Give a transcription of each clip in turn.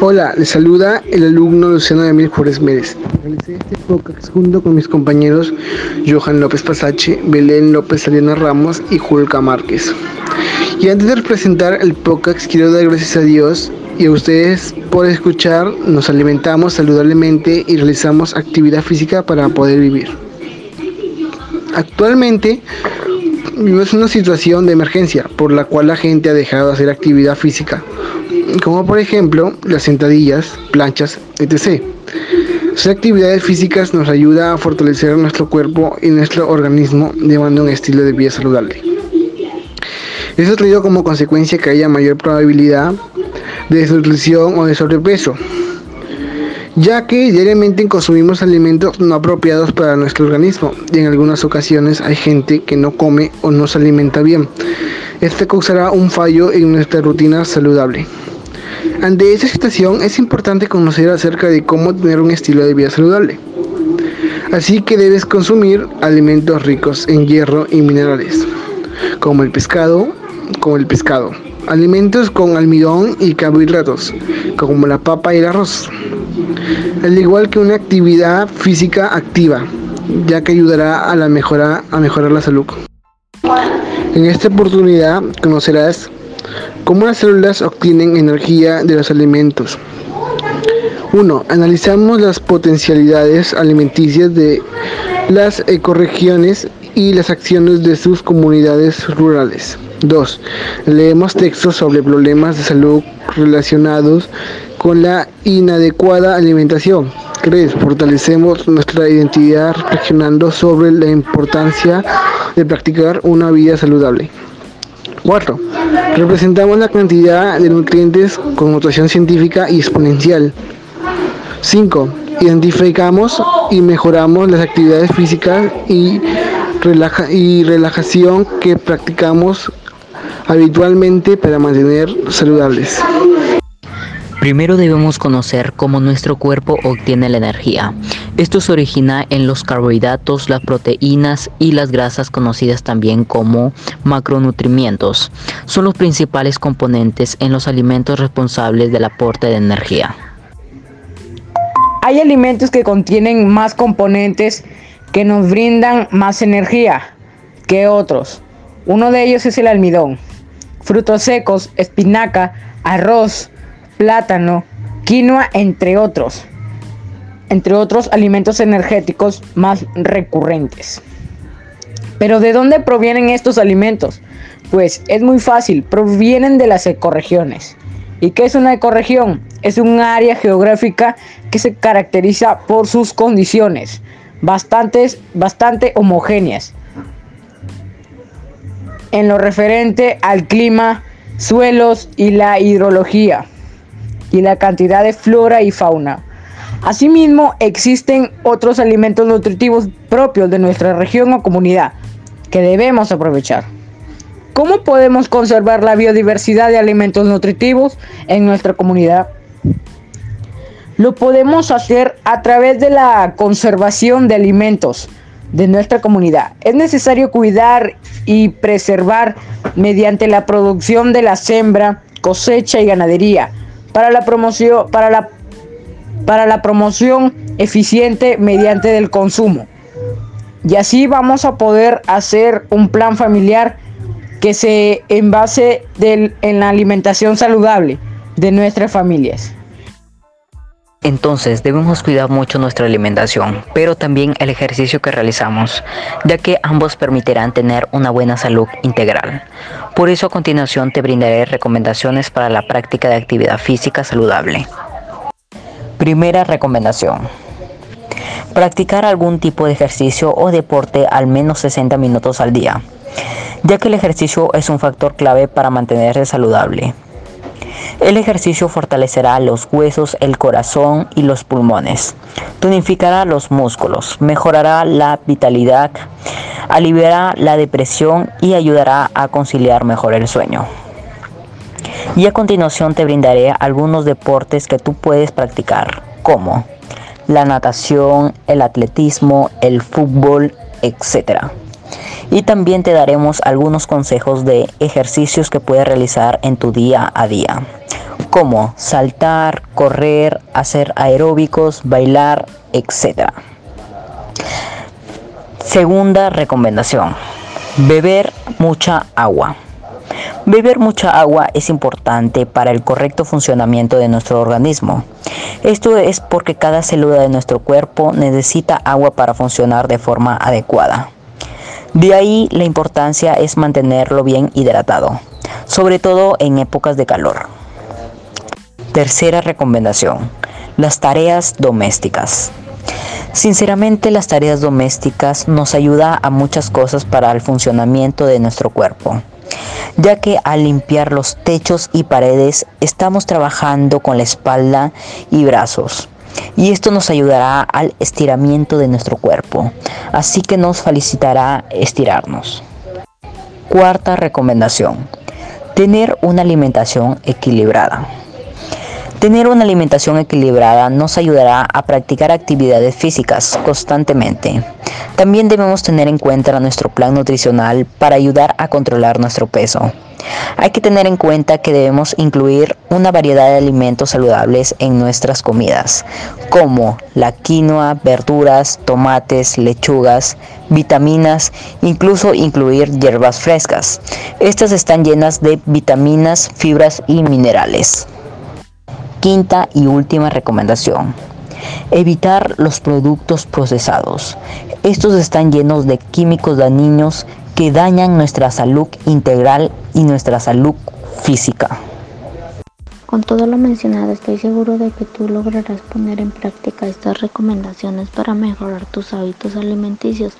Hola, les saluda el alumno Luciano Emil Juárez Mérez. Realicé este podcast junto con mis compañeros Johan López Pasache, Belén López Saliana Ramos y Julka Márquez. Y antes de presentar el podcast, quiero dar gracias a Dios y a ustedes por escuchar. Nos alimentamos saludablemente y realizamos actividad física para poder vivir. Actualmente vivimos una situación de emergencia por la cual la gente ha dejado de hacer actividad física como por ejemplo las sentadillas, planchas, etc. Hacer actividades físicas nos ayuda a fortalecer nuestro cuerpo y nuestro organismo llevando un estilo de vida saludable. Eso traído como consecuencia que haya mayor probabilidad de desnutrición o de sobrepeso, ya que diariamente consumimos alimentos no apropiados para nuestro organismo y en algunas ocasiones hay gente que no come o no se alimenta bien. Este causará un fallo en nuestra rutina saludable. Ante esta situación es importante conocer acerca de cómo tener un estilo de vida saludable. Así que debes consumir alimentos ricos en hierro y minerales, como el pescado, como el pescado, alimentos con almidón y carbohidratos, como la papa y el arroz, al igual que una actividad física activa, ya que ayudará a, la mejora, a mejorar la salud. En esta oportunidad conocerás ¿Cómo las células obtienen energía de los alimentos? 1. Analizamos las potencialidades alimenticias de las ecorregiones y las acciones de sus comunidades rurales. 2. Leemos textos sobre problemas de salud relacionados con la inadecuada alimentación. 3. Fortalecemos nuestra identidad reflexionando sobre la importancia de practicar una vida saludable. 4. Representamos la cantidad de nutrientes con notación científica y exponencial. 5. Identificamos y mejoramos las actividades físicas y, y relajación que practicamos habitualmente para mantener saludables. Primero debemos conocer cómo nuestro cuerpo obtiene la energía. Esto se origina en los carbohidratos, las proteínas y las grasas conocidas también como macronutrimientos. Son los principales componentes en los alimentos responsables del aporte de energía. Hay alimentos que contienen más componentes que nos brindan más energía que otros. Uno de ellos es el almidón. Frutos secos, espinaca, arroz, plátano, quinoa, entre otros, entre otros alimentos energéticos más recurrentes. Pero ¿de dónde provienen estos alimentos? Pues es muy fácil, provienen de las ecorregiones. ¿Y qué es una ecorregión? Es un área geográfica que se caracteriza por sus condiciones bastante homogéneas en lo referente al clima, suelos y la hidrología y la cantidad de flora y fauna. Asimismo, existen otros alimentos nutritivos propios de nuestra región o comunidad que debemos aprovechar. ¿Cómo podemos conservar la biodiversidad de alimentos nutritivos en nuestra comunidad? Lo podemos hacer a través de la conservación de alimentos de nuestra comunidad. Es necesario cuidar y preservar mediante la producción de la sembra, cosecha y ganadería para la promoción, para la, para la promoción eficiente mediante el consumo. Y así vamos a poder hacer un plan familiar que se envase en la alimentación saludable de nuestras familias. Entonces debemos cuidar mucho nuestra alimentación, pero también el ejercicio que realizamos, ya que ambos permitirán tener una buena salud integral. Por eso a continuación te brindaré recomendaciones para la práctica de actividad física saludable. Primera recomendación. Practicar algún tipo de ejercicio o deporte al menos 60 minutos al día, ya que el ejercicio es un factor clave para mantenerse saludable. El ejercicio fortalecerá los huesos, el corazón y los pulmones. Tonificará los músculos, mejorará la vitalidad, aliviará la depresión y ayudará a conciliar mejor el sueño. Y a continuación te brindaré algunos deportes que tú puedes practicar, como la natación, el atletismo, el fútbol, etc. Y también te daremos algunos consejos de ejercicios que puedes realizar en tu día a día como saltar, correr, hacer aeróbicos, bailar, etc. Segunda recomendación, beber mucha agua. Beber mucha agua es importante para el correcto funcionamiento de nuestro organismo. Esto es porque cada célula de nuestro cuerpo necesita agua para funcionar de forma adecuada. De ahí la importancia es mantenerlo bien hidratado, sobre todo en épocas de calor. Tercera recomendación, las tareas domésticas. Sinceramente las tareas domésticas nos ayudan a muchas cosas para el funcionamiento de nuestro cuerpo ya que al limpiar los techos y paredes estamos trabajando con la espalda y brazos. Y esto nos ayudará al estiramiento de nuestro cuerpo, así que nos felicitará estirarnos. Cuarta recomendación, tener una alimentación equilibrada. Tener una alimentación equilibrada nos ayudará a practicar actividades físicas constantemente. También debemos tener en cuenta nuestro plan nutricional para ayudar a controlar nuestro peso. Hay que tener en cuenta que debemos incluir una variedad de alimentos saludables en nuestras comidas, como la quinoa, verduras, tomates, lechugas, vitaminas, incluso incluir hierbas frescas. Estas están llenas de vitaminas, fibras y minerales. Quinta y última recomendación. Evitar los productos procesados. Estos están llenos de químicos dañinos que dañan nuestra salud integral y nuestra salud física. Con todo lo mencionado, estoy seguro de que tú lograrás poner en práctica estas recomendaciones para mejorar tus hábitos alimenticios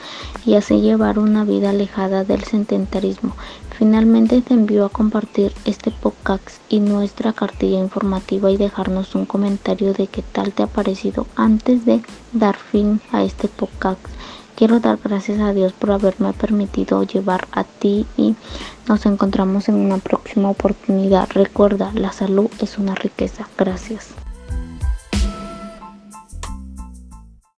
y así llevar una vida alejada del sedentarismo. Finalmente te envío a compartir este podcast y nuestra cartilla informativa y dejarnos un comentario de qué tal te ha parecido antes de dar fin a este podcast. Quiero dar gracias a Dios por haberme permitido llevar a ti y nos encontramos en una próxima oportunidad. Recuerda, la salud es una riqueza. Gracias.